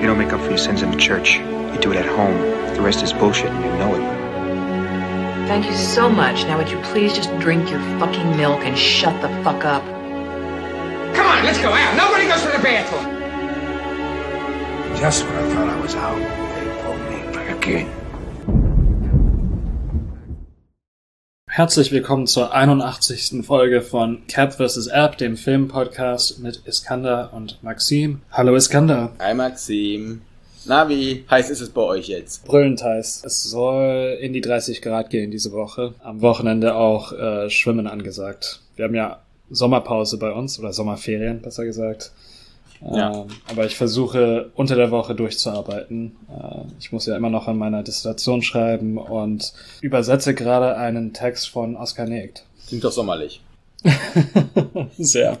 You don't make up for your sins in the church. You do it at home. The rest is bullshit and you know it. Thank you so much. Now would you please just drink your fucking milk and shut the fuck up? Come on, let's go out. Nobody goes to the bathroom. Just when I thought I was out, they pulled me like a king. Herzlich willkommen zur 81. Folge von Cap vs. App, dem Filmpodcast mit Iskander und Maxim. Hallo Iskander. Hi Maxim. Na, wie heiß ist es bei euch jetzt? Brüllend heiß. Es soll in die 30 Grad gehen diese Woche. Am Wochenende auch äh, Schwimmen angesagt. Wir haben ja Sommerpause bei uns oder Sommerferien, besser gesagt. Ja. Ähm, aber ich versuche unter der Woche durchzuarbeiten. Äh, ich muss ja immer noch an meiner Dissertation schreiben und übersetze gerade einen Text von Oskar Negt. Klingt doch sommerlich. Sehr.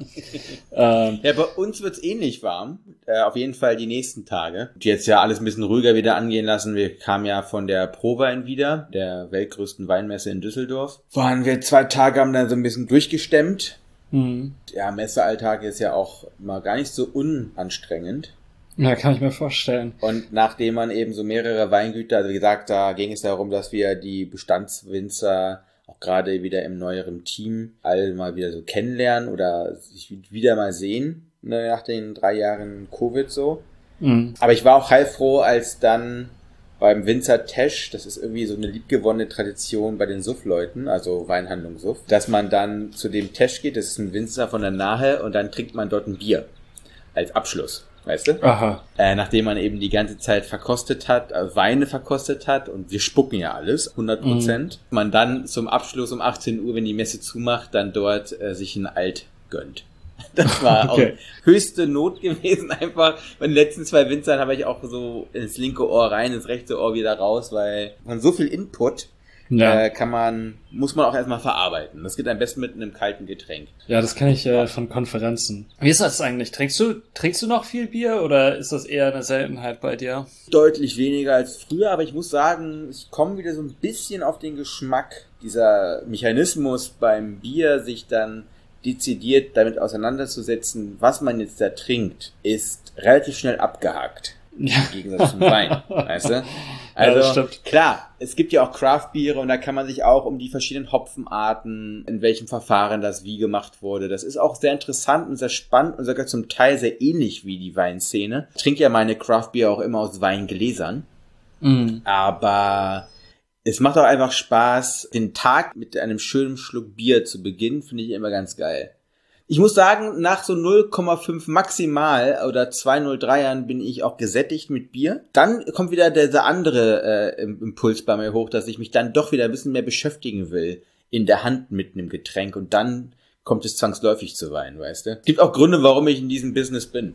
ähm, Ja, bei uns wird's ähnlich warm. Äh, auf jeden Fall die nächsten Tage. Jetzt ja alles ein bisschen ruhiger wieder angehen lassen. Wir kamen ja von der Prowein wieder, der weltgrößten Weinmesse in Düsseldorf. Waren wir zwei Tage, haben dann so ein bisschen durchgestemmt. Mhm. Der Messealltag ist ja auch mal gar nicht so unanstrengend. ja, kann ich mir vorstellen. Und nachdem man eben so mehrere Weingüter, also wie gesagt, da ging es darum, dass wir die Bestandswinzer auch gerade wieder im neueren Team alle mal wieder so kennenlernen oder sich wieder mal sehen, ne, nach den drei Jahren Covid so. Mhm. Aber ich war auch heilfroh, als dann beim Winzer Tesch, das ist irgendwie so eine liebgewonnene Tradition bei den Suff-Leuten, also Weinhandlung Suff, dass man dann zu dem Tesch geht, das ist ein Winzer von der Nahe und dann trinkt man dort ein Bier als Abschluss, weißt du? Aha. äh, nachdem man eben die ganze Zeit verkostet hat, äh, Weine verkostet hat und wir spucken ja alles, 100 Prozent, man dann zum Abschluss um 18 Uhr, wenn die Messe zumacht, dann dort äh, sich ein Alt gönnt. Das war Okay. auch höchste Not gewesen, einfach. Bei den letzten zwei Winzern habe ich auch so ins linke Ohr rein, ins rechte Ohr wieder raus, weil man so viel Input Ja. äh, kann man, muss man auch erstmal verarbeiten. Das geht am besten mit einem kalten Getränk. ja, das kenne ich äh, von Konferenzen. Wie ist das eigentlich? Trinkst du, trinkst du noch viel Bier oder ist das eher eine Seltenheit bei dir? deutlich weniger als früher, aber ich muss sagen, ich komme wieder so ein bisschen auf den Geschmack. Dieser Mechanismus beim Bier, sich dann dezidiert damit auseinanderzusetzen, was man jetzt da trinkt, ist relativ schnell abgehakt. Ja. Im Gegensatz zum Wein, weißt du? Also, stimmt. klar, es gibt ja auch Craft-Biere und da kann man sich auch um die verschiedenen Hopfenarten, in welchem Verfahren das wie gemacht wurde. Das ist auch sehr interessant und sehr spannend und sogar zum Teil sehr ähnlich wie die Weinszene. Ich trinke ja meine Craft-Bier auch immer aus Weingläsern. Mhm. Aber es macht auch einfach Spaß, den Tag mit einem schönen Schluck Bier zu beginnen, finde ich immer ganz geil. Ich muss sagen, nach so 0,5 maximal oder 2,03ern bin ich auch gesättigt mit Bier. Dann kommt wieder dieser andere äh, Im- Impuls bei mir hoch, dass ich mich dann doch wieder ein bisschen mehr beschäftigen will in der Hand mit einem Getränk und dann kommt es zwangsläufig zu Wein, weißt du? Es gibt auch Gründe, warum ich in diesem Business bin.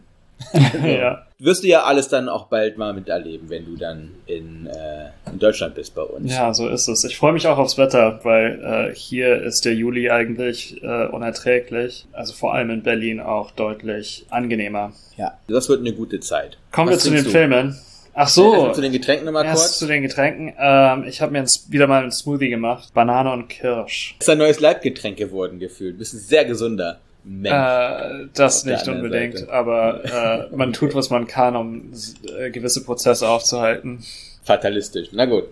ja. Wirst du ja alles dann auch bald mal miterleben, wenn du dann in, äh, in Deutschland bist bei uns. ja, so ist es. Ich freue mich auch aufs Wetter, weil äh, hier ist der Juli eigentlich äh, unerträglich. Also vor allem in Berlin auch deutlich angenehmer. Ja, das wird eine gute Zeit. Kommen Was wir zu den du? Filmen. Ach So. Zu den Getränken nochmal erst kurz. zu den Getränken. Ähm, ich habe mir jetzt wieder mal einen Smoothie gemacht. Banane und Kirsch. ist ein neues Leibgetränk geworden gefühlt. Bist ein sehr gesunder. Äh, das nicht unbedingt, Seite. aber äh, man tut, was man kann, um äh, gewisse Prozesse aufzuhalten. Fatalistisch. Na gut.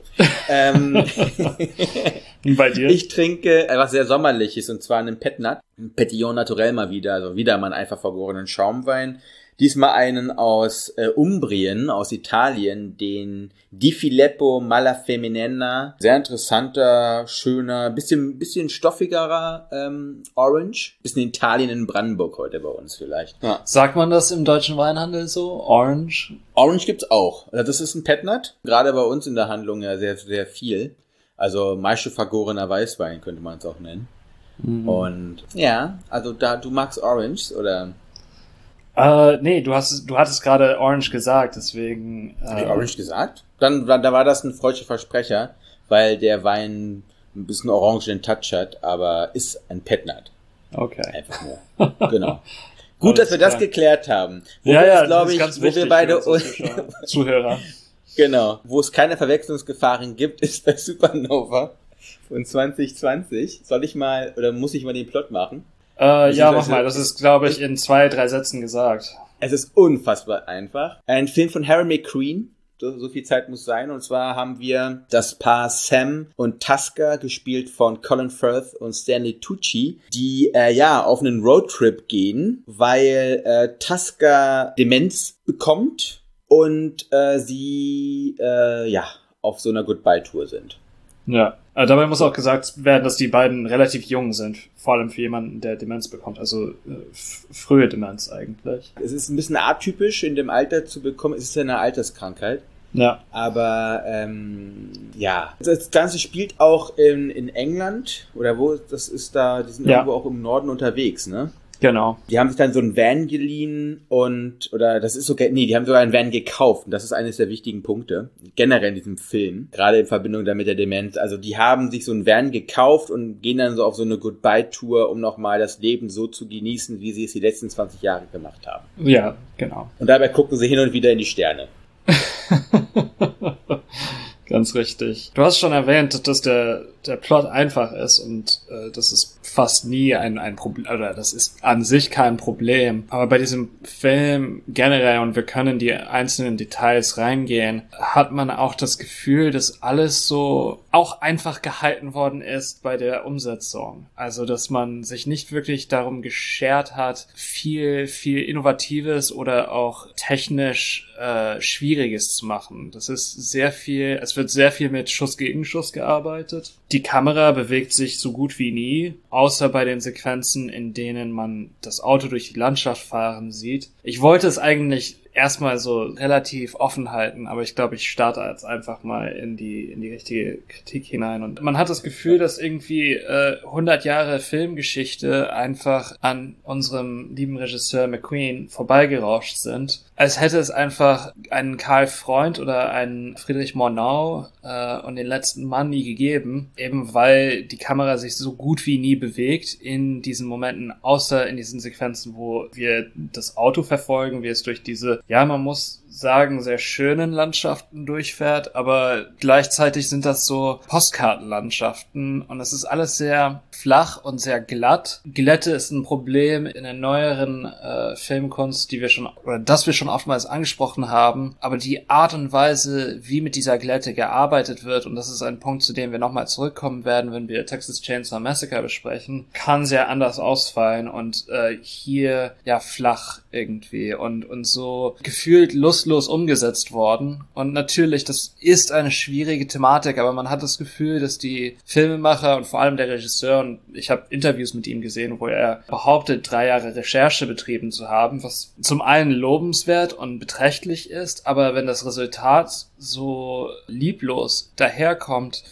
ähm, bei dir? ich trinke etwas sehr Sommerliches und zwar einen Petnat. Ein Petillon Naturel mal wieder. Also wieder mal einen einfach vergorenen Schaumwein. Diesmal einen aus äh, Umbrien, aus Italien, den Di Filippo Malafeminena. Sehr interessanter, schöner, bisschen, bisschen stoffigerer ähm, Orange. Bisschen Italien in Brandenburg heute bei uns vielleicht. Ja. Sagt man das im deutschen Weinhandel so? Orange? Orange gibt's auch. Also das ist ein Petnat. Gerade bei uns in der Handlung ja sehr, sehr viel. Also meiste vergorener Weißwein könnte man es auch nennen. Und ja, also da du magst Orange oder Äh, nee, du hast, du hattest gerade Orange gesagt, deswegen. Äh, ich Orange gesagt? Dann war- da war das ein freudscher Versprecher, weil der Wein ein bisschen orangen Touch hat, aber ist ein Petnat. Okay. Einfach nur. genau. Gut, dass wir das geklärt haben. Wo ja, ja, uns, glaub das ist ich, wo wir beide Zuhörer. Genau. Wo es keine Verwechslungsgefahren gibt, ist bei Supernova von 2020. Soll ich mal, oder muss ich mal den Plot machen? Äh, ja, mach Beziehungsweise- mal. Das ist, glaube ich, in zwei, drei Sätzen gesagt. Es ist unfassbar einfach. Ein Film von Harry McCreen. So, so viel Zeit muss sein. Und zwar haben wir das Paar Sam und Tusker, gespielt von Colin Firth und Stanley Tucci, die äh, ja auf einen Roadtrip gehen, weil äh, Tusker Demenz bekommt und äh, sie äh, ja auf so einer Goodbye-Tour sind. Ja. Äh, dabei muss auch gesagt werden, dass die beiden relativ jung sind, vor allem für jemanden, der Demenz bekommt, also äh, frühe Demenz eigentlich. Es ist ein bisschen atypisch in dem Alter zu bekommen. Es ist ja eine Alterskrankheit. Ja. Aber ähm, ja, das Ganze spielt auch in, in England oder wo das ist da, die sind Ja. irgendwo auch im Norden unterwegs, ne? Genau. Die haben sich dann so ein Van geliehen und oder das ist sogar nee, die haben sogar ein Van gekauft und das ist eines der wichtigen Punkte generell in diesem Film, gerade in Verbindung damit der Demenz. Also die haben sich so ein Van gekauft und gehen dann so auf so eine Goodbye Tour, um nochmal das Leben so zu genießen, wie sie es die letzten 20 Jahre gemacht haben. Ja, genau. Und dabei gucken sie hin und wieder in die Sterne. Ganz richtig. Du hast schon erwähnt, dass der, der Plot einfach ist und äh, das ist fast nie ein, ein Problem, oder das ist an sich kein Problem. Aber bei diesem Film generell, und wir können die einzelnen Details reingehen, hat man auch das Gefühl, dass alles so auch einfach gehalten worden ist bei der Umsetzung. Also, dass man sich nicht wirklich darum geschert hat, viel, viel Innovatives oder auch technisch äh, Schwieriges zu machen. Das ist sehr viel, es wird sehr viel mit Schuss gegen Schuss gearbeitet. Die Kamera bewegt sich so gut wie nie, außer bei den Sequenzen, in denen man das Auto durch die Landschaft fahren sieht. Ich wollte es eigentlich erstmal so relativ offen halten, aber ich glaube, ich starte jetzt einfach mal in die in die richtige Kritik hinein. Und man hat das Gefühl, dass irgendwie äh, 100 Jahre Filmgeschichte einfach an unserem lieben Regisseur McQueen vorbeigerauscht sind, als hätte es einfach einen Karl Freund oder einen Friedrich Murnau äh, und den letzten Mann nie gegeben, eben weil die Kamera sich so gut wie nie bewegt in diesen Momenten, außer in diesen Sequenzen, wo wir das Auto verfolgen, wie es durch diese, ja, man muss sagen, sehr schönen Landschaften durchfährt, aber gleichzeitig sind das so Postkartenlandschaften und es ist alles sehr flach und sehr glatt. Glätte ist ein Problem in der neueren äh, Filmkunst, die wir schon, oder das wir schon oftmals angesprochen haben, aber die Art und Weise, wie mit dieser Glätte gearbeitet wird, und das ist ein Punkt, zu dem wir nochmal zurückkommen werden, wenn wir Texas Chainsaw Massacre besprechen, kann sehr anders ausfallen und äh, hier ja flach irgendwie und, und so gefühlt lustlos umgesetzt worden. Und natürlich, das ist eine schwierige Thematik, aber man hat das Gefühl, dass die Filmemacher und vor allem der Regisseur, und ich habe Interviews mit ihm gesehen, wo er behauptet, drei Jahre Recherche betrieben zu haben, was zum einen lobenswert und beträchtlich ist, aber wenn das Resultat so lieblos daherkommt,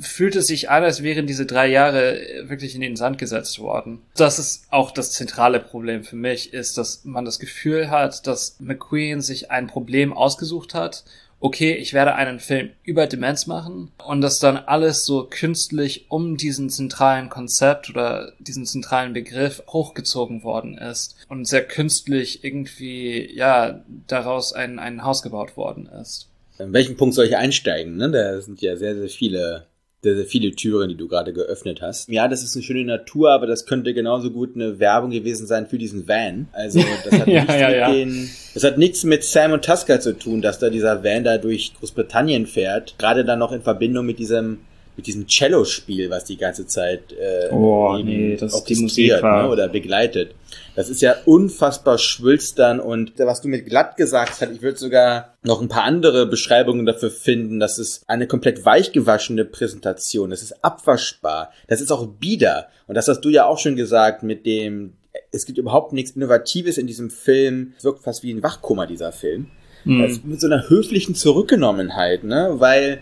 fühlt es sich an, als wären diese drei Jahre wirklich in den Sand gesetzt worden. Das ist auch das zentrale Problem für mich, ist, dass man das Gefühl hat, dass McQueen sich ein Problem ausgesucht hat. Okay, ich werde einen Film über Demenz machen und dass dann alles so künstlich um diesen zentralen Konzept oder diesen zentralen Begriff hochgezogen worden ist und sehr künstlich irgendwie, ja, daraus ein, ein Haus gebaut worden ist. In welchen Punkt soll ich einsteigen? Ne? Da sind ja sehr, sehr viele, sehr, sehr viele Türen, die du gerade geöffnet hast. Ja, das ist eine schöne Natur, aber das könnte genauso gut eine Werbung gewesen sein für diesen Van. Also das hat, Ja, nichts, ja, mit ja. Den, das hat nichts mit Sam und Tusker zu tun, dass da dieser Van da durch Großbritannien fährt. Gerade dann noch in Verbindung mit diesem mit diesem Cello-Spiel, was die ganze Zeit äh, Oh, eben nee, das- die orchestriert, Musik war- ne, oder begleitet. Das ist ja unfassbar schwülstern und was du mit glatt gesagt hast, ich würde sogar noch ein paar andere Beschreibungen dafür finden. Das ist eine komplett weichgewaschene Präsentation. Das ist abwaschbar. Das ist auch bieder. Und das hast du ja auch schon gesagt mit dem, es gibt überhaupt nichts Innovatives in diesem Film. Es wirkt fast wie ein Wachkoma, dieser Film. Hm. Das mit so einer höflichen Zurückgenommenheit, ne? Weil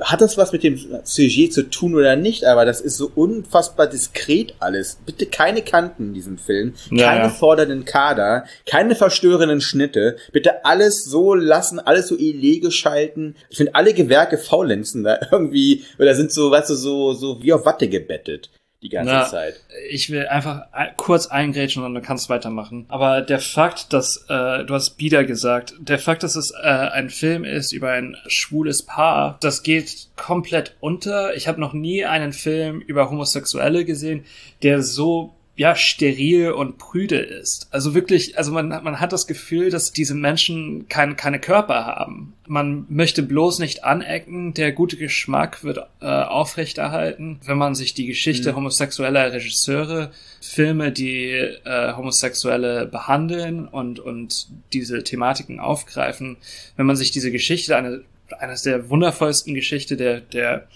hat das was mit dem Sujet zu tun oder nicht, aber das ist so unfassbar diskret alles. Bitte keine Kanten in diesem Film, Ja, keine ja. fordernden Kader, keine verstörenden Schnitte. Bitte alles so lassen, alles so elege schalten. Ich finde alle Gewerke faulenzen da irgendwie oder sind so, weißt du, so so wie auf Watte gebettet die ganze Na, Zeit. Ich will einfach ein- kurz eingrätschen und dann kannst du weitermachen. Aber der Fakt, dass, äh, du hast Bieder gesagt, der Fakt, dass es äh, ein Film ist über ein schwules Paar, das geht komplett unter. Ich habe noch nie einen Film über Homosexuelle gesehen, der so ja, steril und prüde ist. Also wirklich, also man, man hat das Gefühl, dass diese Menschen kein, keine Körper haben. Man möchte bloß nicht anecken, der gute Geschmack wird äh, aufrechterhalten, wenn man sich die Geschichte mhm. homosexueller Regisseure, Filme, die äh, Homosexuelle behandeln und, und diese Thematiken aufgreifen, wenn man sich diese Geschichte, eine, eines der wundervollsten Geschichte der, der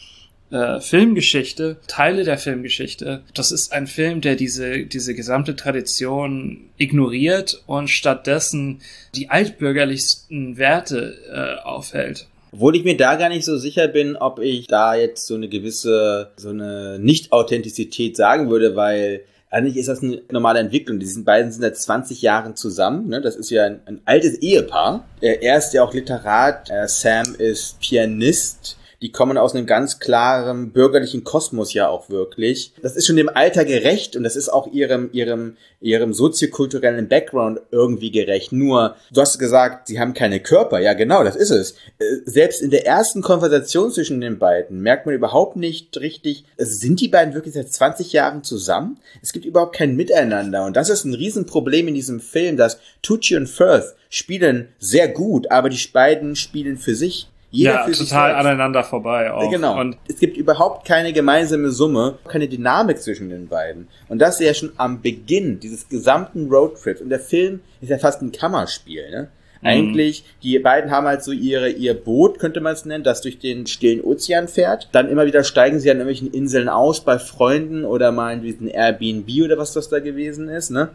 äh, Filmgeschichte, Teile der Filmgeschichte. Das ist ein Film, der diese, diese gesamte Tradition ignoriert und stattdessen die altbürgerlichsten Werte äh, aufhält. Obwohl ich mir da gar nicht so sicher bin, ob ich da jetzt so eine gewisse, so eine Nicht-Authentizität sagen würde, weil eigentlich ist das eine normale Entwicklung. Die beiden sind seit 20 Jahren zusammen. Ne? Das ist ja ein, ein altes Ehepaar. Er ist ja auch Literat. Sam ist Pianist die kommen aus einem ganz klaren bürgerlichen Kosmos ja auch wirklich. Das ist schon dem Alter gerecht und das ist auch ihrem, ihrem, ihrem soziokulturellen Background irgendwie gerecht. Nur, du hast gesagt, sie haben keine Körper. Ja, genau, das ist es. Äh, selbst in der ersten Konversation zwischen den beiden merkt man überhaupt nicht richtig, sind die beiden wirklich seit 20 Jahren zusammen? Es gibt überhaupt kein Miteinander und das ist ein Riesenproblem in diesem Film, dass Tucci und Firth spielen sehr gut, aber die beiden spielen für sich. Jeder ja, total aneinander vorbei auch. Genau. Und es gibt überhaupt keine gemeinsame Summe, keine Dynamik zwischen den beiden. Und das ist ja schon am Beginn dieses gesamten Roadtrips. Und der Film ist ja fast ein Kammerspiel, ne? Mhm. Eigentlich, die beiden haben halt so ihre, ihr Boot, könnte man es nennen, das durch den stillen Ozean fährt. Dann immer wieder steigen sie an irgendwelchen Inseln aus bei Freunden oder mal in diesen Airbnb oder was das da gewesen ist, ne?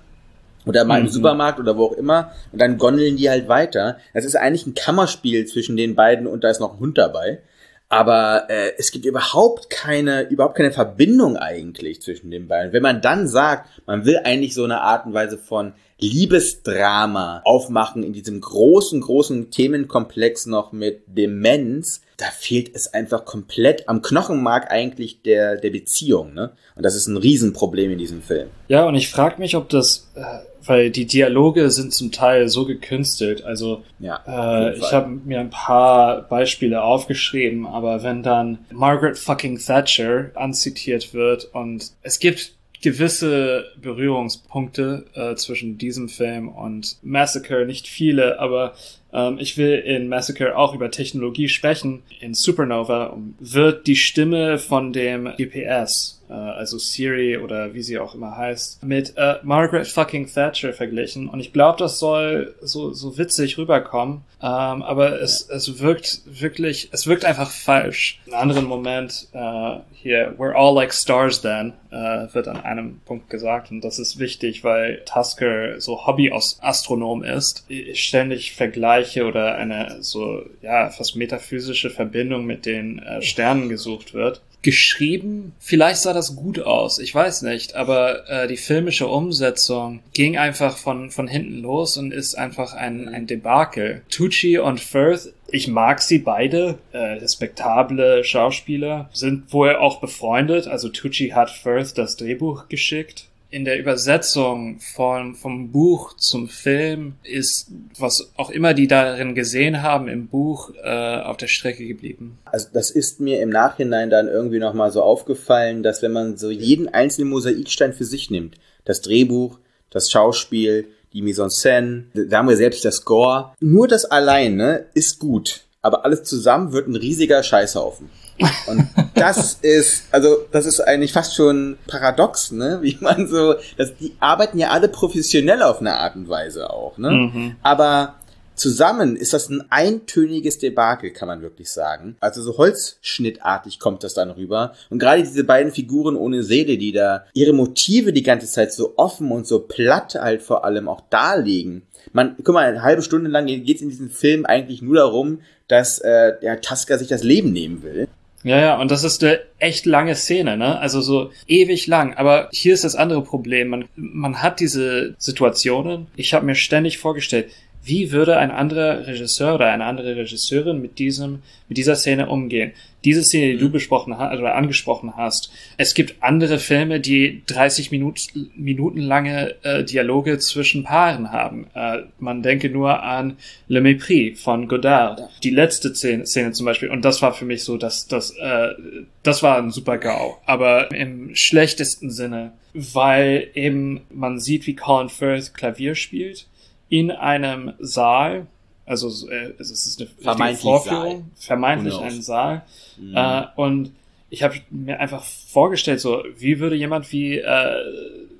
Oder mal im mhm. Supermarkt oder wo auch immer und dann gondeln die halt weiter. Das ist eigentlich ein Kammerspiel zwischen den beiden und da ist noch ein Hund dabei. Aber äh, es gibt überhaupt keine, überhaupt keine Verbindung eigentlich zwischen den beiden. Wenn man dann sagt, man will eigentlich so eine Art und Weise von Liebesdrama aufmachen in diesem großen, großen Themenkomplex noch mit Demenz, da fehlt es einfach komplett am Knochenmark eigentlich der, der Beziehung. Ne? Und das ist ein Riesenproblem in diesem Film. Ja, und ich frage mich, ob das, äh, weil die Dialoge sind zum Teil so gekünstelt. Also ja, äh, ich habe mir ein paar Beispiele aufgeschrieben, aber wenn dann Margaret fucking Thatcher anzitiert wird und es gibt gewisse Berührungspunkte äh, zwischen diesem Film und Massacre, nicht viele, aber ähm, ich will in Massacre auch über Technologie sprechen. In Supernova wird die Stimme von dem GPS also Siri oder wie sie auch immer heißt, mit äh, Margaret fucking Thatcher verglichen. Und ich glaube, das soll so, so witzig rüberkommen. Ähm, aber es, es wirkt wirklich, es wirkt einfach falsch. In einem anderen Moment, äh, hier, we're all like stars then, äh, wird an einem Punkt gesagt. Und das ist wichtig, weil Tusker so Hobby-Astronom ist. Ständig Vergleiche oder eine so, ja, fast metaphysische Verbindung mit den äh, Sternen gesucht wird geschrieben. Vielleicht sah das gut aus, ich weiß nicht, aber äh, die filmische Umsetzung ging einfach von, von hinten los und ist einfach ein, ein Debakel. Tucci und Firth, ich mag sie beide, äh, respektable Schauspieler, sind wohl auch befreundet. Also Tucci hat Firth das Drehbuch geschickt in der Übersetzung von, vom Buch zum Film ist, was auch immer die darin gesehen haben im Buch, äh, auf der Strecke geblieben. Also das ist mir im Nachhinein dann irgendwie nochmal so aufgefallen, dass wenn man so jeden einzelnen Mosaikstein für sich nimmt, das Drehbuch, das Schauspiel, die Mise en scène, da haben wir selbst das Score, nur das alleine ist gut, aber alles zusammen wird ein riesiger Scheißhaufen. Und das ist, also, das ist eigentlich fast schon paradox, ne? Wie man so, dass die arbeiten ja alle professionell auf eine Art und Weise auch, ne? Mhm. Aber zusammen ist das ein eintöniges Debakel, kann man wirklich sagen. Also so holzschnittartig kommt das dann rüber. Und gerade diese beiden Figuren ohne Seele, die da ihre Motive die ganze Zeit so offen und so platt halt vor allem auch darlegen. Man, guck mal, eine halbe Stunde lang geht es in diesem Film eigentlich nur darum, dass äh, der Tasker sich das Leben nehmen will. Ja, ja, und das ist eine echt lange Szene, ne? Also so ewig lang. Aber hier ist das andere Problem. Man, man hat diese Situationen. Ich habe mir ständig vorgestellt, wie würde ein anderer Regisseur oder eine andere Regisseurin mit diesem, mit dieser Szene umgehen? Diese Szene, die du besprochen hast oder angesprochen hast. Es gibt andere Filme, die 30 Minuten, Minuten lange äh, Dialoge zwischen Paaren haben. Äh, man denke nur an Le Mépris von Godard. Ja. Die letzte Szene, Szene zum Beispiel. Und das war für mich so, dass das, äh, das war ein super GAU. Aber im schlechtesten Sinne, weil eben man sieht, wie Colin Firth Klavier spielt in einem Saal, also äh, es ist eine vermeintlich Vorführung, Saal. vermeintlich ein Saal. Mhm. Äh, und ich habe mir einfach vorgestellt, so wie würde jemand wie äh,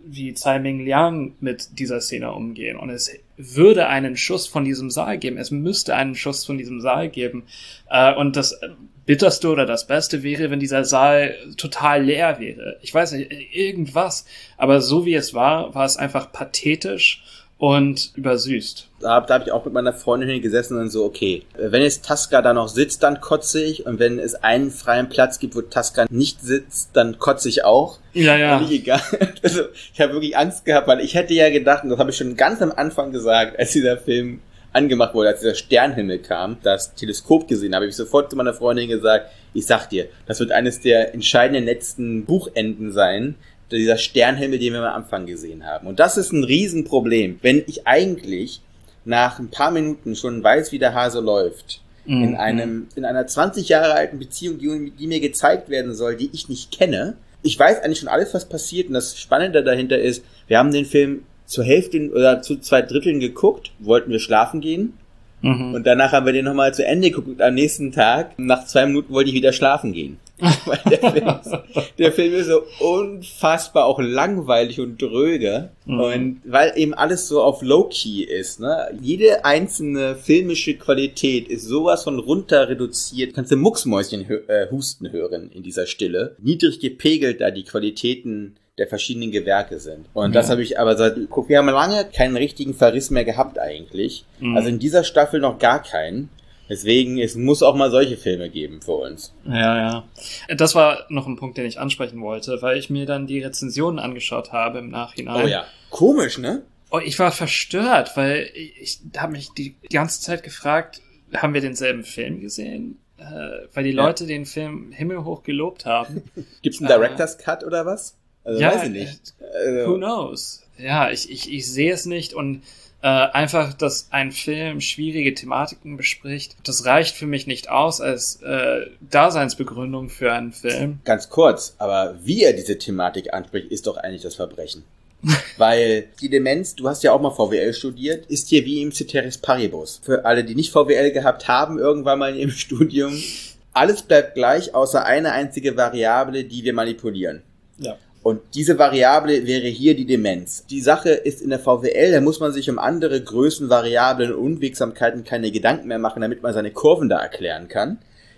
wie Tsai Ming Liang mit dieser Szene umgehen. Und es würde einen Schuss von diesem Saal geben. Es müsste einen Schuss von diesem Saal geben. Äh, und das Bitterste oder das Beste wäre, wenn dieser Saal total leer wäre. Ich weiß nicht, irgendwas. Aber so wie es war, war es einfach pathetisch und übersüßt. Da, da habe ich auch mit meiner Freundin gesessen und so, okay, wenn jetzt Tasca da noch sitzt, dann kotze ich und wenn es einen freien Platz gibt, wo Tasca nicht sitzt, dann kotze ich auch. Ja, ja. Völlig egal. Also ich habe wirklich Angst gehabt, weil ich hätte ja gedacht, und das habe ich schon ganz am Anfang gesagt, als dieser Film angemacht wurde, als dieser Sternhimmel kam, das Teleskop gesehen habe, habe ich sofort zu meiner Freundin gesagt, ich sag dir, das wird eines der entscheidenden letzten Buchenden sein, dieser Sternhimmel, den wir am Anfang gesehen haben. Und das ist ein Riesenproblem. Wenn ich eigentlich nach ein paar Minuten schon weiß, wie der Hase läuft, mhm. in einem, in einer 20 Jahre alten Beziehung, die, die mir gezeigt werden soll, die ich nicht kenne, ich weiß eigentlich schon alles, was passiert und das Spannende dahinter ist, wir haben den Film zur Hälfte oder zu zwei Dritteln geguckt, wollten wir schlafen gehen. Mhm. Und danach haben wir den nochmal zu Ende geguckt. Am nächsten Tag, nach zwei Minuten, wollte ich wieder schlafen gehen. Weil der Film, ist, der Film ist so unfassbar auch langweilig und dröge. Mhm. Und weil eben alles so auf Low-Key ist, ne? Jede einzelne filmische Qualität ist sowas von runter reduziert. Kannst du Mucksmäuschen äh, husten hören in dieser Stille. Niedrig gepegelt da die Qualitäten der verschiedenen Gewerke sind. Und ja. das habe ich aber seit, guck, wir haben lange keinen richtigen Verriss mehr gehabt eigentlich. Mhm. Also in dieser Staffel noch gar keinen. Deswegen, es muss auch mal solche Filme geben für uns. Ja, ja. Das war noch ein Punkt, den ich ansprechen wollte, weil ich mir dann die Rezensionen angeschaut habe im Nachhinein. Oh ja. Komisch, ne? Oh, ich war verstört, weil ich, ich habe mich die ganze Zeit gefragt, haben wir denselben Film gesehen? Äh, weil die ja. Leute den Film himmelhoch gelobt haben. Gibt's einen Director's äh, Cut oder was? Also ja, weiß ich nicht. Also. Who knows? Ja, ich, ich, ich sehe es nicht und äh, einfach, dass ein Film schwierige Thematiken bespricht, das reicht für mich nicht aus als äh, Daseinsbegründung für einen Film. Ganz kurz, aber wie er diese Thematik anspricht, ist doch eigentlich das Verbrechen. Weil die Demenz, du hast ja auch mal VWL studiert, ist hier wie im Ceteris Paribus. Für alle, die nicht VWL gehabt haben, irgendwann mal in ihrem Studium, alles bleibt gleich, außer eine einzige Variable, die wir manipulieren. Ja. Und diese Variable wäre hier die Demenz. Die Sache ist in der VWL, da muss man sich um andere Größen, Variablen und Unwegsamkeiten keine Gedanken mehr machen, damit man seine Kurven da erklären kann.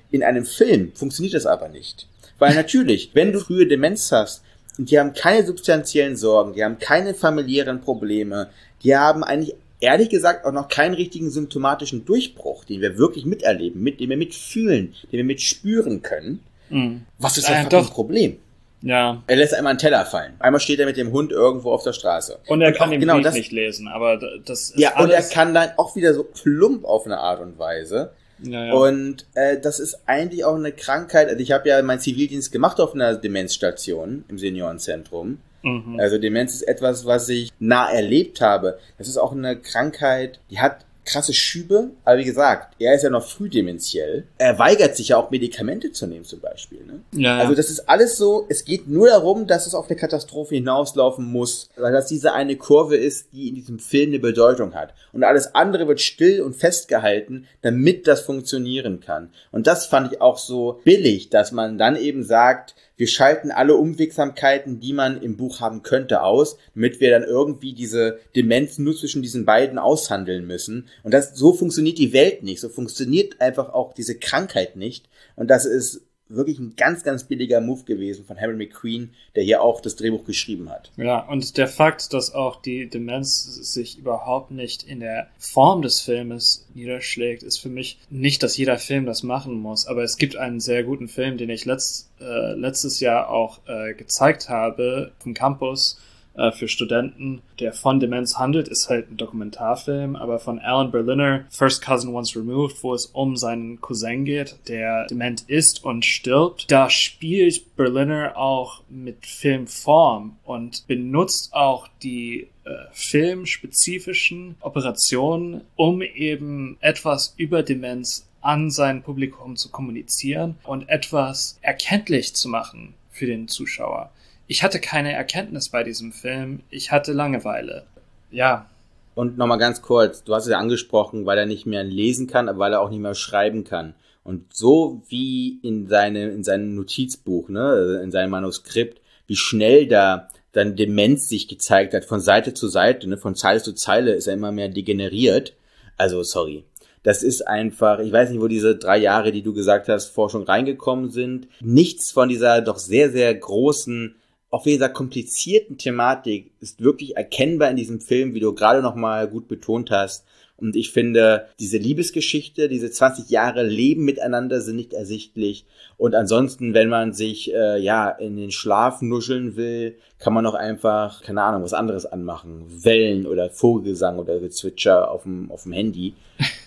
In einem Film funktioniert das aber nicht. Weil natürlich, wenn du frühe Demenz hast, und die haben keine substanziellen Sorgen, die haben keine familiären Probleme, die haben eigentlich ehrlich gesagt auch noch keinen richtigen symptomatischen Durchbruch, den wir wirklich miterleben, mit dem wir mitfühlen, den wir mitspüren können. Mhm. Was ist das ein Problem? Ja. Er lässt einmal einen Teller fallen. Einmal steht er mit dem Hund irgendwo auf der Straße. Und er und kann den genau, Brief das, nicht lesen, aber das ist Ja, und er kann dann auch wieder so plump auf eine Art und Weise. Ja, ja. Und äh, das ist eigentlich auch eine Krankheit. Also ich habe ja meinen Zivildienst gemacht auf einer Demenzstation im Seniorenzentrum. Mhm. Also Demenz ist etwas, was ich nah erlebt habe. Das ist auch eine Krankheit, die hat krasse Schübe. Aber wie gesagt, er ist ja noch früh dementiell. Er weigert sich ja auch Medikamente zu nehmen zum Beispiel. Ne? Ja. Also das ist alles so, es geht nur darum, dass es auf eine Katastrophe hinauslaufen muss. Weil das diese eine Kurve ist, die in diesem Film eine Bedeutung hat. Und alles andere wird still und festgehalten, damit das funktionieren kann. Und das fand ich auch so billig, dass man dann eben sagt, wir schalten alle Unwegsamkeiten, die man im Buch haben könnte, aus, damit wir dann irgendwie diese Demenz nur zwischen diesen beiden aushandeln müssen. Und das, so funktioniert die Welt nicht. So funktioniert einfach auch diese Krankheit nicht. Und das ist wirklich ein ganz, ganz billiger Move gewesen von Harry McQueen, der hier auch das Drehbuch geschrieben hat. Ja, und der Fakt, dass auch die Demenz sich überhaupt nicht in der Form des Filmes niederschlägt, ist für mich nicht, dass jeder Film das machen muss. Aber es gibt einen sehr guten Film, den ich letzt, äh, letztes Jahr auch äh, gezeigt habe vom Campus äh, für Studenten, der von Demenz handelt, ist halt ein Dokumentarfilm, aber von Alan Berliner, First Cousin Once Removed, wo es um seinen Cousin geht, der dement ist und stirbt. Da spielt Berliner auch mit Filmform und benutzt auch die äh, filmspezifischen Operationen, um eben etwas über Demenz an sein Publikum zu kommunizieren und etwas erkenntlich zu machen für den Zuschauer. Ich hatte keine Erkenntnis bei diesem Film, ich hatte Langeweile. Ja. Und nochmal ganz kurz, du hast es ja angesprochen, weil er nicht mehr lesen kann, aber weil er auch nicht mehr schreiben kann. Und so wie in, seine, in seinem Notizbuch, ne, in seinem Manuskript, wie schnell da dann Demenz sich gezeigt hat, von Seite zu Seite, ne, von Zeile zu Zeile ist er immer mehr degeneriert. Also, sorry. Das ist einfach, ich weiß nicht, wo diese drei Jahre, die du gesagt hast, Forschung reingekommen sind. Nichts von dieser doch sehr, sehr großen, auch dieser komplizierten Thematik ist wirklich erkennbar in diesem Film, wie du gerade noch mal gut betont hast. Und ich finde, diese Liebesgeschichte, diese 20 Jahre Leben miteinander sind nicht ersichtlich. Und ansonsten, wenn man sich äh, ja in den Schlaf nuscheln will, kann man auch einfach, keine Ahnung, was anderes anmachen. Wellen oder Vogelgesang oder Gezwitscher auf dem, auf dem Handy.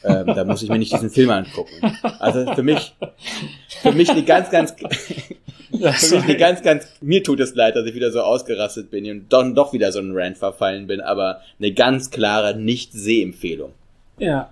Ähm, da muss ich mir nicht diesen Film angucken. Also für mich, für mich eine ganz, ganz, ja, für mich eine ganz, ganz, mir tut es leid, dass ich wieder so ausgerastet bin und dann doch wieder so ein Rant verfallen bin, aber eine ganz klare Nicht-Sehempfehlung. Ja.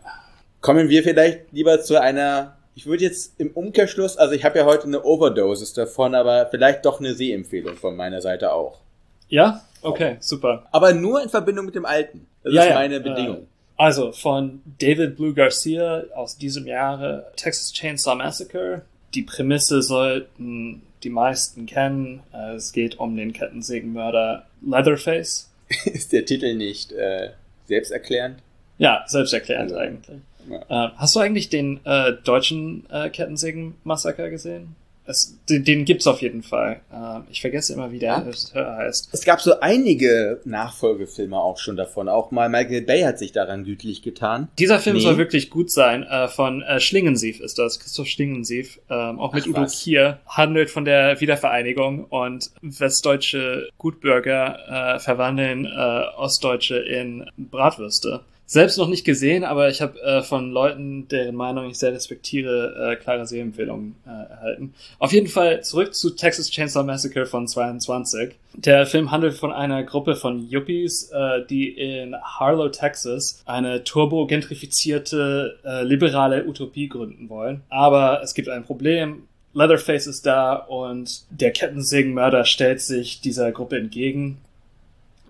Kommen wir vielleicht lieber zu einer, ich würde jetzt im Umkehrschluss, also ich habe ja heute eine Overdosis davon, aber vielleicht doch eine Sehempfehlung von meiner Seite auch. Ja? Okay, super. Aber nur in Verbindung mit dem alten. Das ja, ist ja. meine Bedingung. Also von David Blue Garcia aus diesem Jahre Texas Chainsaw Massacre. Die Prämisse sollten die meisten kennen. Es geht um den Kettensägenmörder Leatherface. ist der Titel nicht äh, selbsterklärend? Ja, selbsterklärend eigentlich. Ja. Äh, hast du eigentlich den äh, deutschen äh, Kettensägen-Massaker gesehen? Es, den, den gibt's auf jeden Fall. Äh, ich vergesse immer, wie der Ja? Regisseur heißt. Es gab so einige Nachfolgefilme auch schon davon. Auch mal Michael Bay hat sich daran gütlich getan. Dieser Film Nee. soll wirklich gut sein. Äh, von äh, Schlingensief ist das, Christoph Schlingensief, ähm, auch mit Ach, Udo was. Kier, handelt von der Wiedervereinigung und westdeutsche Gutbürger äh, verwandeln äh, Ostdeutsche in Bratwürste. Selbst noch nicht gesehen, aber ich habe äh, von Leuten, deren Meinung ich sehr respektiere, äh, klare Sehempfehlungen äh, erhalten. Auf jeden Fall zurück zu Texas Chainsaw Massacre von 22. Der Film handelt von einer Gruppe von Yuppies, äh, die in Harlow, Texas, eine turbo-gentrifizierte, äh, liberale Utopie gründen wollen. Aber es gibt ein Problem. Leatherface ist da und der Kettensägenmörder stellt sich dieser Gruppe entgegen.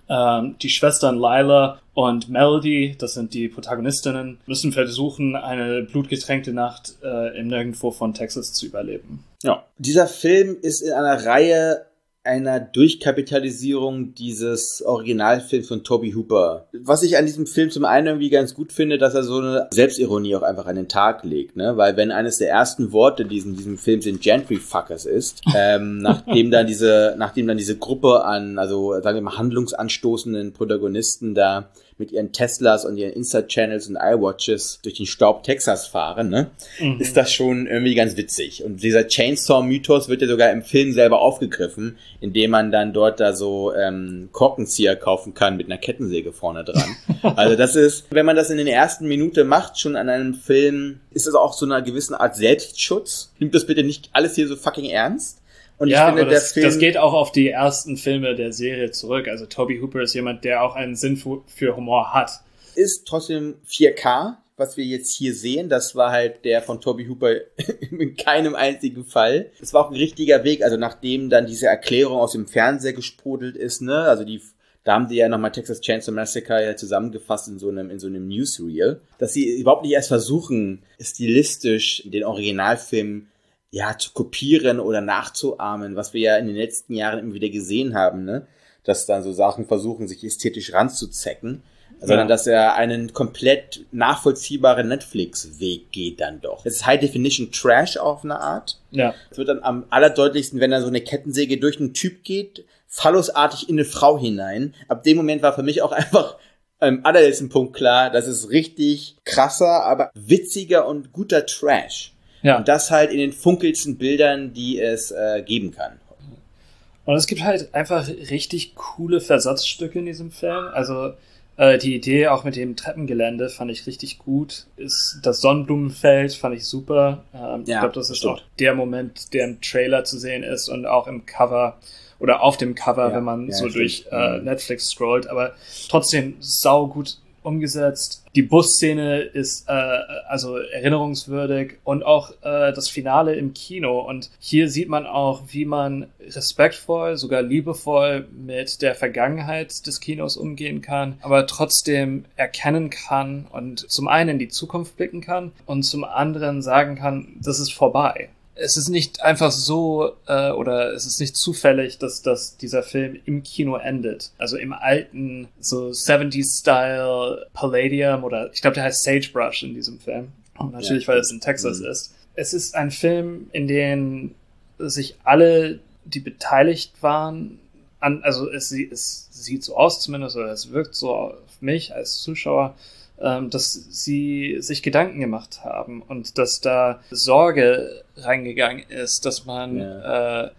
Ähm, die Schwestern Lila und Melody, das sind die Protagonistinnen, müssen versuchen, eine blutgetränkte Nacht äh, im Nirgendwo von Texas zu überleben. Ja. Dieser Film ist in einer Reihe einer Durchkapitalisierung dieses Originalfilms von Toby Hooper. Was ich an diesem Film zum einen irgendwie ganz gut finde, dass er so eine Selbstironie auch einfach an den Tag legt, ne? Weil wenn eines der ersten Worte in diesem, diesem Film sind Gentry-Fuckers ist, ähm, nachdem dann diese, nachdem dann diese Gruppe an, also sagen wir mal, handlungsanstoßenden Protagonisten da mit ihren Teslas und ihren Insta-Channels und iWatches durch den Staub Texas fahren, ne? ist das schon irgendwie ganz witzig. Und dieser Chainsaw-Mythos wird ja sogar im Film selber aufgegriffen, indem man dann dort da so ähm, Korkenzieher kaufen kann mit einer Kettensäge vorne dran. also das ist, wenn man das in den ersten Minute macht, schon an einem Film, ist das auch so eine gewissen Art Selbstschutz. Nimmt das bitte nicht alles hier so fucking ernst. Und ja, ich finde, aber das, Film, das geht auch auf die ersten Filme der Serie zurück. Also Toby Hooper ist jemand, der auch einen Sinn für, für Humor hat. ist trotzdem 4K, was wir jetzt hier sehen. Das war halt der von Toby Hooper in keinem einzigen Fall. Es war auch ein richtiger Weg, also nachdem dann diese Erklärung aus dem Fernseher gesprudelt ist, ne, also die, da haben die ja nochmal Texas Chainsaw Massacre ja zusammengefasst in so einem, in so einem Newsreel, dass sie überhaupt nicht erst versuchen, stilistisch den Originalfilm ja, zu kopieren oder nachzuahmen, was wir ja in den letzten Jahren immer wieder gesehen haben, ne? Dass dann so Sachen versuchen, sich ästhetisch ranzuzecken, sondern dass er einen komplett nachvollziehbaren Netflix-Weg geht dann doch. Es ist High Definition Trash auf eine Art. Ja. Es wird dann am allerdeutlichsten, wenn da so eine Kettensäge durch einen Typ geht, phallusartig in eine Frau hinein. Ab dem Moment war für mich auch einfach am allerletzten Punkt klar, das ist richtig krasser, aber witziger und guter Trash. Ja. Und das halt in den funkelsten Bildern, die es äh, geben kann. Und es gibt halt einfach richtig coole Versatzstücke in diesem Film. Also äh, die Idee auch mit dem Treppengelände fand ich richtig gut. Ist das Sonnenblumenfeld fand ich super. Ähm, ich Ja, glaube, das ist stimmt. auch der Moment, der im Trailer zu sehen ist und auch im Cover oder auf dem Cover, Ja, wenn man ja, so durch äh, Mhm. Netflix scrollt. Aber trotzdem sau gut umgesetzt. Die Busszene ist äh, also erinnerungswürdig und auch äh, das Finale im Kino. Und hier sieht man auch, wie man respektvoll, sogar liebevoll mit der Vergangenheit des Kinos umgehen kann, aber trotzdem erkennen kann und zum einen in die Zukunft blicken kann und zum anderen sagen kann, das ist vorbei es ist nicht einfach so äh, oder es ist nicht zufällig, dass, dass dieser Film im Kino endet. Also im alten, so 70s-Style Palladium oder ich glaube, der heißt Sagebrush in diesem Film. Und natürlich, Ja. weil es in Texas Mhm. ist. Es ist ein Film, in dem sich alle, die beteiligt waren, an, also es, es sieht so aus zumindest, oder es wirkt so auf mich als Zuschauer, dass sie sich Gedanken gemacht haben und dass da Sorge reingegangen ist, dass man Ja. äh,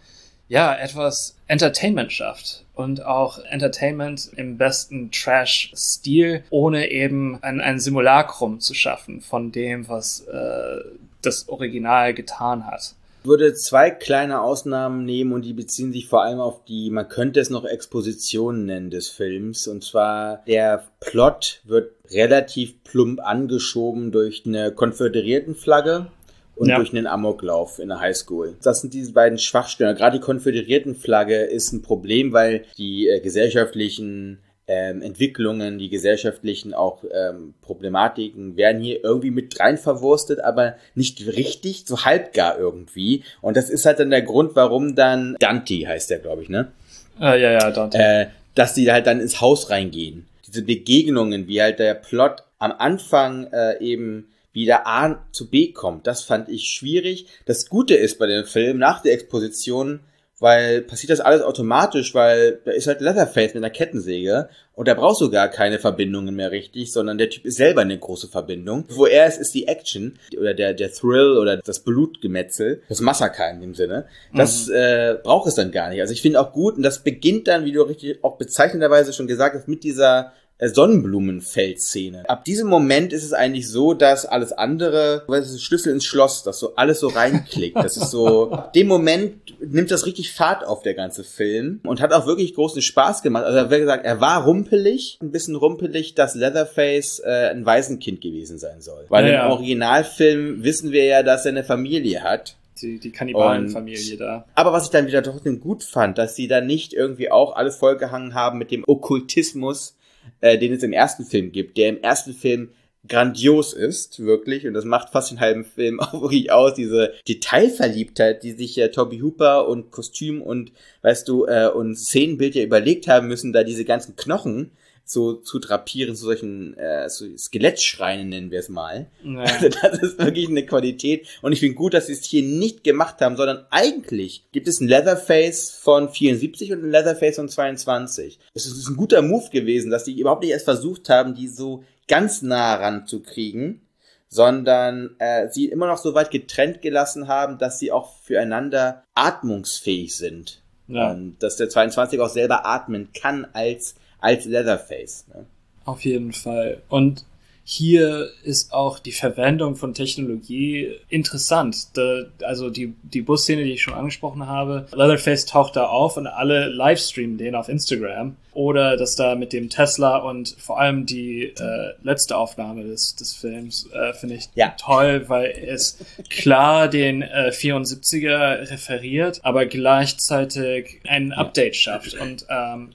ja etwas Entertainment schafft und auch Entertainment im besten Trash-Stil, ohne eben ein, ein Simulacrum zu schaffen von dem, was äh, das Original getan hat. Ich würde zwei kleine Ausnahmen nehmen und die beziehen sich vor allem auf die, man könnte es noch Expositionen nennen des Films. Und zwar der Plot wird relativ plump angeschoben durch eine Konföderiertenflagge und Ja. durch einen Amoklauf in der Highschool. Das sind diese beiden Schwachstellen. Gerade die Konföderiertenflagge ist ein Problem, weil die äh, gesellschaftlichen ähm, Entwicklungen, die gesellschaftlichen auch ähm, Problematiken werden hier irgendwie mit rein verwurstet, aber nicht richtig, so halbgar irgendwie. Und das ist halt dann der Grund, warum dann Dante heißt der, glaube ich, ne? Äh, ja, ja, Dante. Äh, dass die halt dann ins Haus reingehen. Diese Begegnungen, wie halt der Plot am Anfang äh, eben wieder A zu B kommt, das fand ich schwierig. Das Gute ist bei dem Film nach der Exposition, weil passiert das alles automatisch, weil da ist halt Leatherface mit einer Kettensäge und da brauchst du gar keine Verbindungen mehr richtig, sondern der Typ ist selber eine große Verbindung. Wo er ist, ist die Action oder der, der Thrill oder das Blutgemetzel, das Massaker in dem Sinne. Das äh, braucht es dann gar nicht. Also ich finde auch gut und das beginnt dann, wie du richtig auch bezeichnenderweise schon gesagt hast, mit dieser Sonnenblumenfeldszene. Ab diesem Moment ist es eigentlich so, dass alles andere, was ist Schlüssel ins Schloss, dass so alles so reinklickt. Das ist so, ab dem Moment nimmt das richtig Fahrt auf, der ganze Film. Und hat auch wirklich großen Spaß gemacht. Also, wie gesagt, er war rumpelig, ein bisschen rumpelig, dass Leatherface äh, ein Waisenkind gewesen sein soll. Weil Ja, ja. im Originalfilm wissen wir ja, dass er eine Familie hat. die, die Kannibalenfamilie da. Aber was ich dann wieder trotzdem gut fand, dass sie dann nicht irgendwie auch alles vollgehangen haben mit dem Okkultismus, äh, den es im ersten Film gibt, der im ersten Film grandios ist, wirklich, und das macht fast den halben Film auch wirklich aus, diese Detailverliebtheit, die sich äh, Toby Hooper und Kostüm und, weißt du, äh, und Szenenbild ja überlegt haben müssen, da diese ganzen Knochen so zu drapieren, zu solchen äh, so Skelettschreinen nennen wir es mal. Ja. Also das ist wirklich eine Qualität. Und ich finde gut, dass sie es hier nicht gemacht haben, sondern eigentlich gibt es ein Leatherface von 74 und ein Leatherface von 22. Es ist ein guter Move gewesen, dass die überhaupt nicht erst versucht haben, die so ganz nah ranzukriegen, sondern äh, sie immer noch so weit getrennt gelassen haben, dass sie auch füreinander atmungsfähig sind. Ja. Und dass der 22 auch selber atmen kann als, als Leatherface. Ne? Auf jeden Fall. Und hier ist auch die Verwendung von Technologie interessant. Da, also die, die Busszene, die ich schon angesprochen habe, Leatherface taucht da auf und alle livestreamen den auf Instagram. Oder dass da mit dem Tesla und vor allem die äh, letzte Aufnahme des, des Films äh, finde ich Ja. toll, weil es klar den äh, 74er referiert, aber gleichzeitig ein Update schafft. Und ähm,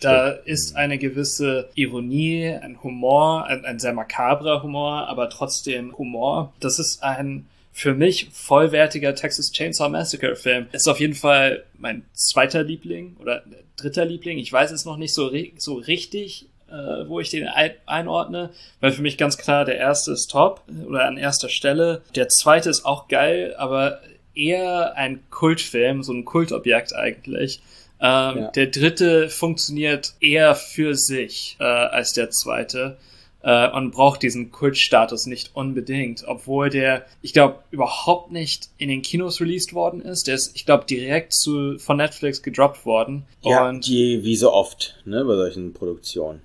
da ist eine gewisse Ironie, ein Humor, ein, ein sehr makabrer Humor, aber trotzdem Humor. Das ist ein für mich vollwertiger Texas Chainsaw Massacre Film. Ist auf jeden Fall mein zweiter Liebling oder dritter Liebling. Ich weiß es noch nicht so, so richtig, äh, wo ich den ein einordne, weil für mich ganz klar der erste ist top oder an erster Stelle. Der zweite ist auch geil, aber eher ein Kultfilm, so ein Kultobjekt eigentlich. Ähm, Ja. Der dritte funktioniert eher für sich äh, als der zweite. Äh, und braucht diesen Kultstatus nicht unbedingt, obwohl der, ich glaube, überhaupt nicht in den Kinos released worden ist. Der ist, ich glaube, direkt zu, von Netflix gedroppt worden. Ja, und die, wie so oft, ne, bei solchen Produktionen.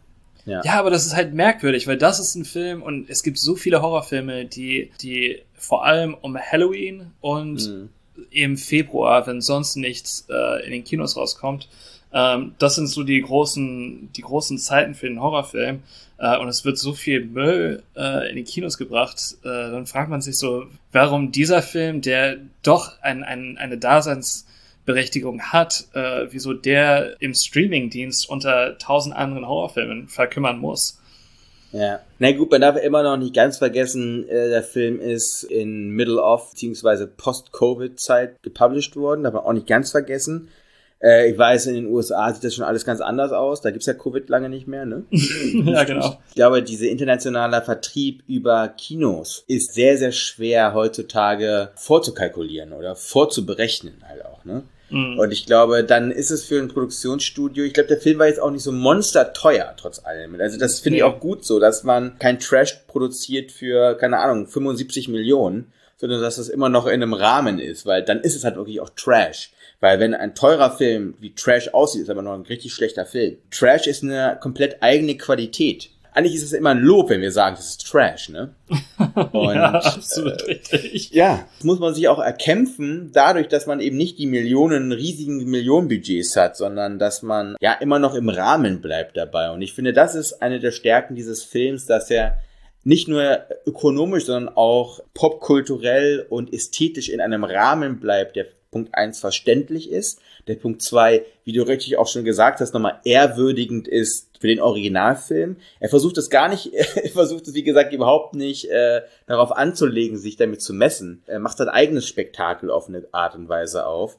Ja. Ja, aber das ist halt merkwürdig, weil das ist ein Film und es gibt so viele Horrorfilme, die, die vor allem um Halloween und Mhm. Im Februar, wenn sonst nichts äh, in den Kinos rauskommt, ähm, das sind so die großen, die großen Zeiten für den Horrorfilm. Äh, und es wird so viel Müll äh, in die Kinos gebracht, äh, dann fragt man sich so, warum dieser Film, der doch ein, ein, eine Daseinsberechtigung hat, äh, wieso der im Streamingdienst unter tausend anderen Horrorfilmen verkümmern muss. Ja. Na gut, man darf immer noch nicht ganz vergessen, äh, der Film ist in Middle of, beziehungsweise Post-Covid-Zeit gepublished worden, darf man auch nicht ganz vergessen. Äh, ich weiß, in den USA sieht das schon alles ganz anders aus, da gibt's ja Covid lange nicht mehr, ne? ja, genau. Ich glaube, dieser internationale Vertrieb über Kinos ist sehr, sehr schwer heutzutage vorzukalkulieren oder vorzuberechnen halt auch, ne? Mhm. Und ich glaube, dann ist es für ein Produktionsstudio, ich glaube, der Film war jetzt auch nicht so monsterteuer, trotz allem. Also das finde ich auch gut so, dass man kein Trash produziert für, keine Ahnung, 75 Millionen, sondern dass es immer noch in einem Rahmen ist, weil dann ist es halt wirklich auch Trash. Weil wenn ein teurer Film wie Trash aussieht, ist aber noch ein richtig schlechter Film. Trash ist eine komplett eigene Qualität. Eigentlich ist es immer ein Lob, wenn wir sagen, das ist Trash, ne? Und, ja, absolut richtig. ja, das muss man sich auch erkämpfen, dadurch, dass man eben nicht die Millionen, riesigen Millionenbudgets hat, sondern dass man ja immer noch im Rahmen bleibt dabei. Und ich finde, das ist eine der Stärken dieses Films, dass er nicht nur ökonomisch, sondern auch popkulturell und ästhetisch in einem Rahmen bleibt, der Punkt eins verständlich ist, der Punkt zwei, wie du richtig auch schon gesagt hast, nochmal ehrwürdigend ist für den Originalfilm. Er versucht es gar nicht, er versucht es wie gesagt überhaupt nicht äh, darauf anzulegen, sich damit zu messen. Er macht sein eigenes Spektakel auf eine Art und Weise auf.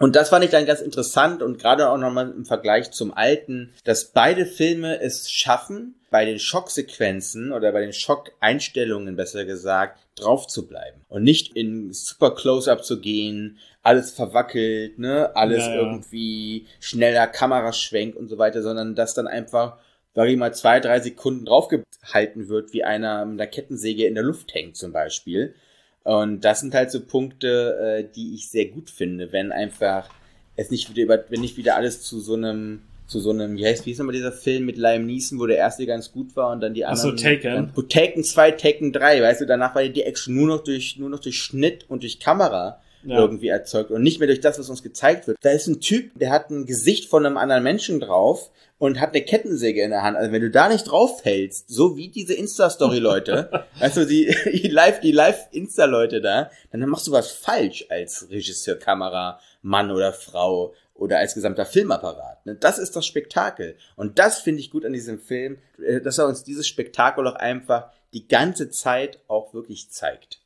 Und das fand ich dann ganz interessant und gerade auch nochmal im Vergleich zum alten, dass beide Filme es schaffen, bei den Schocksequenzen oder bei den Schockeinstellungen besser gesagt, drauf zu bleiben. Und nicht in super Close-Up zu gehen, alles verwackelt, ne, alles Ja, ja. irgendwie schneller Kameraschwenk und so weiter, sondern dass dann einfach, sag ich mal, zwei, drei Sekunden draufgehalten wird, wie einer mit einer Kettensäge in der Luft hängt zum Beispiel. Und das sind halt so Punkte, äh, die ich sehr gut finde, wenn einfach es nicht wieder über, wenn nicht wieder alles zu so einem, zu so einem, wie heißt, wie hieß nochmal dieser Film mit Liam Neeson, wo der erste ganz gut war und dann die Ach so, anderen. Taken. Dann, Taken 2, Taken 3, weißt du, danach war die Action nur noch durch, nur noch durch Schnitt und durch Kamera Ja. irgendwie erzeugt und nicht mehr durch das, was uns gezeigt wird. Da ist ein Typ, der hat ein Gesicht von einem anderen Menschen drauf und hat eine Kettensäge in der Hand. Also wenn du da nicht drauf hältst, so wie diese Insta-Story-Leute, also die, die Live, die Live-Insta-Leute da, dann machst du was falsch als Regisseur, Kamera, Mann oder Frau oder als gesamter Filmapparat. Ne? Das ist das Spektakel. Und das finde ich gut an diesem Film, äh, dass er uns dieses Spektakel auch einfach die ganze Zeit auch wirklich zeigt.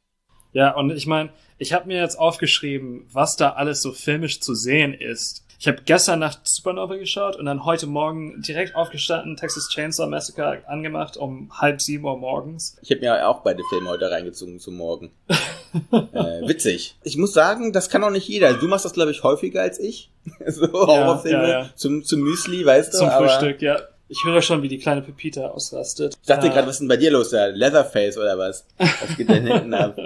Ja, und ich meine, ich habe mir jetzt aufgeschrieben, was da alles so filmisch zu sehen ist. Ich habe gestern Nacht Supernova geschaut und dann heute Morgen direkt aufgestanden, Texas Chainsaw Massacre angemacht um halb sieben Uhr morgens. Ich habe mir auch beide Filme heute reingezogen zum Morgen. äh, witzig. Ich muss sagen, das kann auch nicht jeder. Du machst das, glaube ich, häufiger als ich. so Horrorfilme ja, ja. Zum, zum Müsli, weißt du? Zum Frühstück, ja. Ich höre schon, wie die kleine Pepita ausrastet. Ich dachte Äh, gerade, was ist denn bei dir los? Da? Leatherface oder was? Was geht denn hinten ab?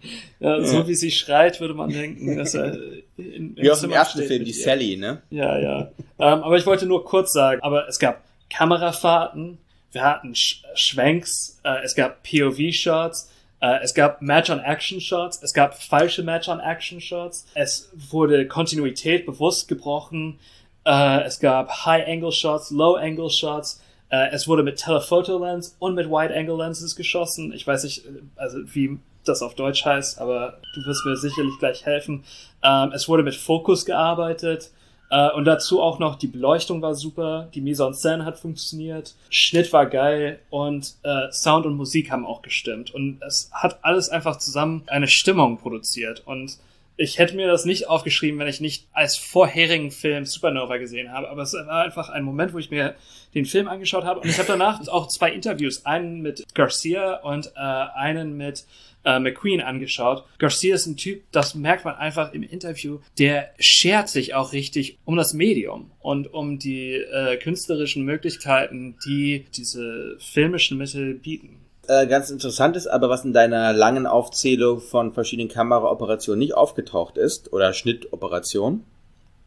ja, so wie sie schreit, würde man denken, dass er in, im Wie aus dem ersten Film, die ihr. Sally, ne? Ja, ja. Ähm, aber ich wollte nur kurz sagen, aber es gab Kamerafahrten, wir hatten Sch Schwenks, äh, es gab POV-Shots, äh, es gab Match-on-Action-Shots, es gab falsche Match-on-Action-Shots, es wurde Kontinuität bewusst gebrochen, äh, es gab High-Angle-Shots, Low-Angle-Shots, äh, es wurde mit Telephoto-Lens und mit Wide-Angle-Lenses geschossen. Ich weiß nicht, äh, also wie das auf Deutsch heißt, aber du wirst mir sicherlich gleich helfen. Ähm, es wurde mit Fokus gearbeitet. Äh, und dazu auch noch, die Beleuchtung war super, die Mise en scène hat funktioniert, Schnitt war geil und äh, Sound und Musik haben auch gestimmt. Und es hat alles einfach zusammen eine Stimmung produziert. Und Ich hätte mir das nicht aufgeschrieben, wenn ich nicht als vorherigen Film Supernova gesehen habe. Aber es war einfach ein Moment, wo ich mir den Film angeschaut habe. Und ich habe danach auch zwei Interviews, einen mit Garcia und äh, einen mit äh, McQueen angeschaut. Garcia ist ein Typ, das merkt man einfach im Interview, der schert sich auch richtig um das Medium und um die äh, künstlerischen Möglichkeiten, die diese filmischen Mittel bieten. Äh, ganz interessant ist, aber was in deiner langen Aufzählung von verschiedenen Kameraoperationen nicht aufgetaucht ist, oder Schnittoperationen,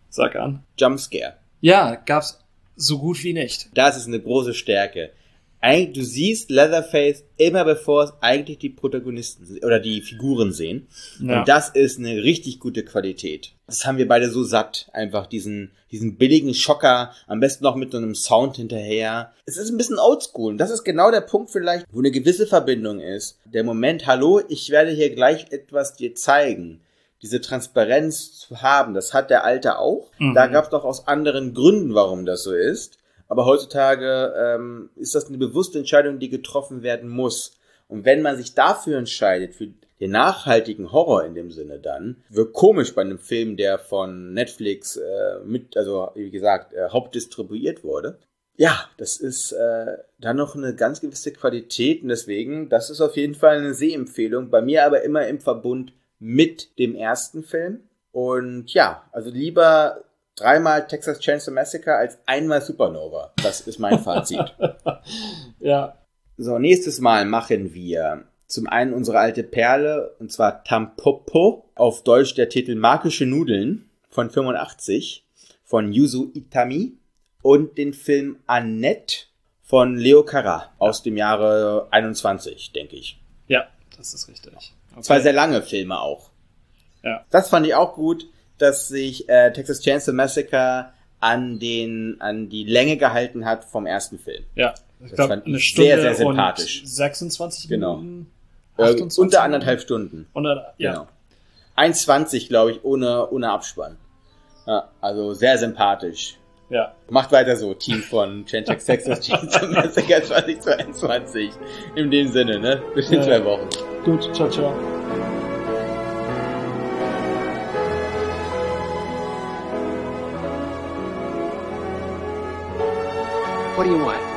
Sag an. Jumpscare. Ja, gab's so gut wie nicht. Das ist eine große Stärke. Eigentlich, du siehst Leatherface immer bevor es eigentlich die Protagonisten oder die Figuren sehen. Ja. Und das ist eine richtig gute Qualität. Das haben wir beide so satt. Einfach diesen, diesen billigen Schocker, am besten noch mit so einem Sound hinterher. Es ist ein bisschen oldschool. Und das ist genau der Punkt vielleicht, wo eine gewisse Verbindung ist. Der Moment, hallo, ich werde hier gleich etwas dir zeigen. Diese Transparenz zu haben, das hat der Alte auch. Mhm. Da gab es doch aus anderen Gründen, warum das so ist. Aber heutzutage ähm, ist das eine bewusste Entscheidung, die getroffen werden muss. Und wenn man sich dafür entscheidet, für den nachhaltigen Horror in dem Sinne dann, wird komisch bei einem Film, der von Netflix äh, mit, also wie gesagt, äh, hauptdistribuiert wurde. Ja, das ist äh, dann noch eine ganz gewisse Qualität und deswegen, das ist auf jeden Fall eine Sehempfehlung. Bei mir aber immer im Verbund mit dem ersten Film. Und ja, also lieber dreimal Texas Chainsaw Massacre als einmal Supernova. Das ist mein Fazit. Ja, So, nächstes Mal machen wir zum einen unsere alte Perle, und zwar Tampopo, auf Deutsch der Titel Markische Nudeln von 85 von Yuzu Itami und den Film Annette von Leo Carra aus dem Jahre 21, denke ich. ja, das ist richtig. Okay. Zwei sehr lange Filme auch. Ja. Das fand ich auch gut, dass sich äh, Texas Chainsaw Massacre an den an die Länge gehalten hat vom ersten Film. Ja, ich Das glaube, fand ich eine sehr, Stunde sehr sympathisch. und 26 Genau. Minuten. Äh, 28 unter anderthalb Stunden. Unter, ja. Genau. 1,20 glaube ich ohne ohne Abspann. Ja, also sehr sympathisch. ja. Macht weiter so, Team von Gentex Texas Chainsaw Massacre 2022. In dem Sinne, ne? Bis in Ja. zwei Wochen. Gut, ciao, ciao. What do you want?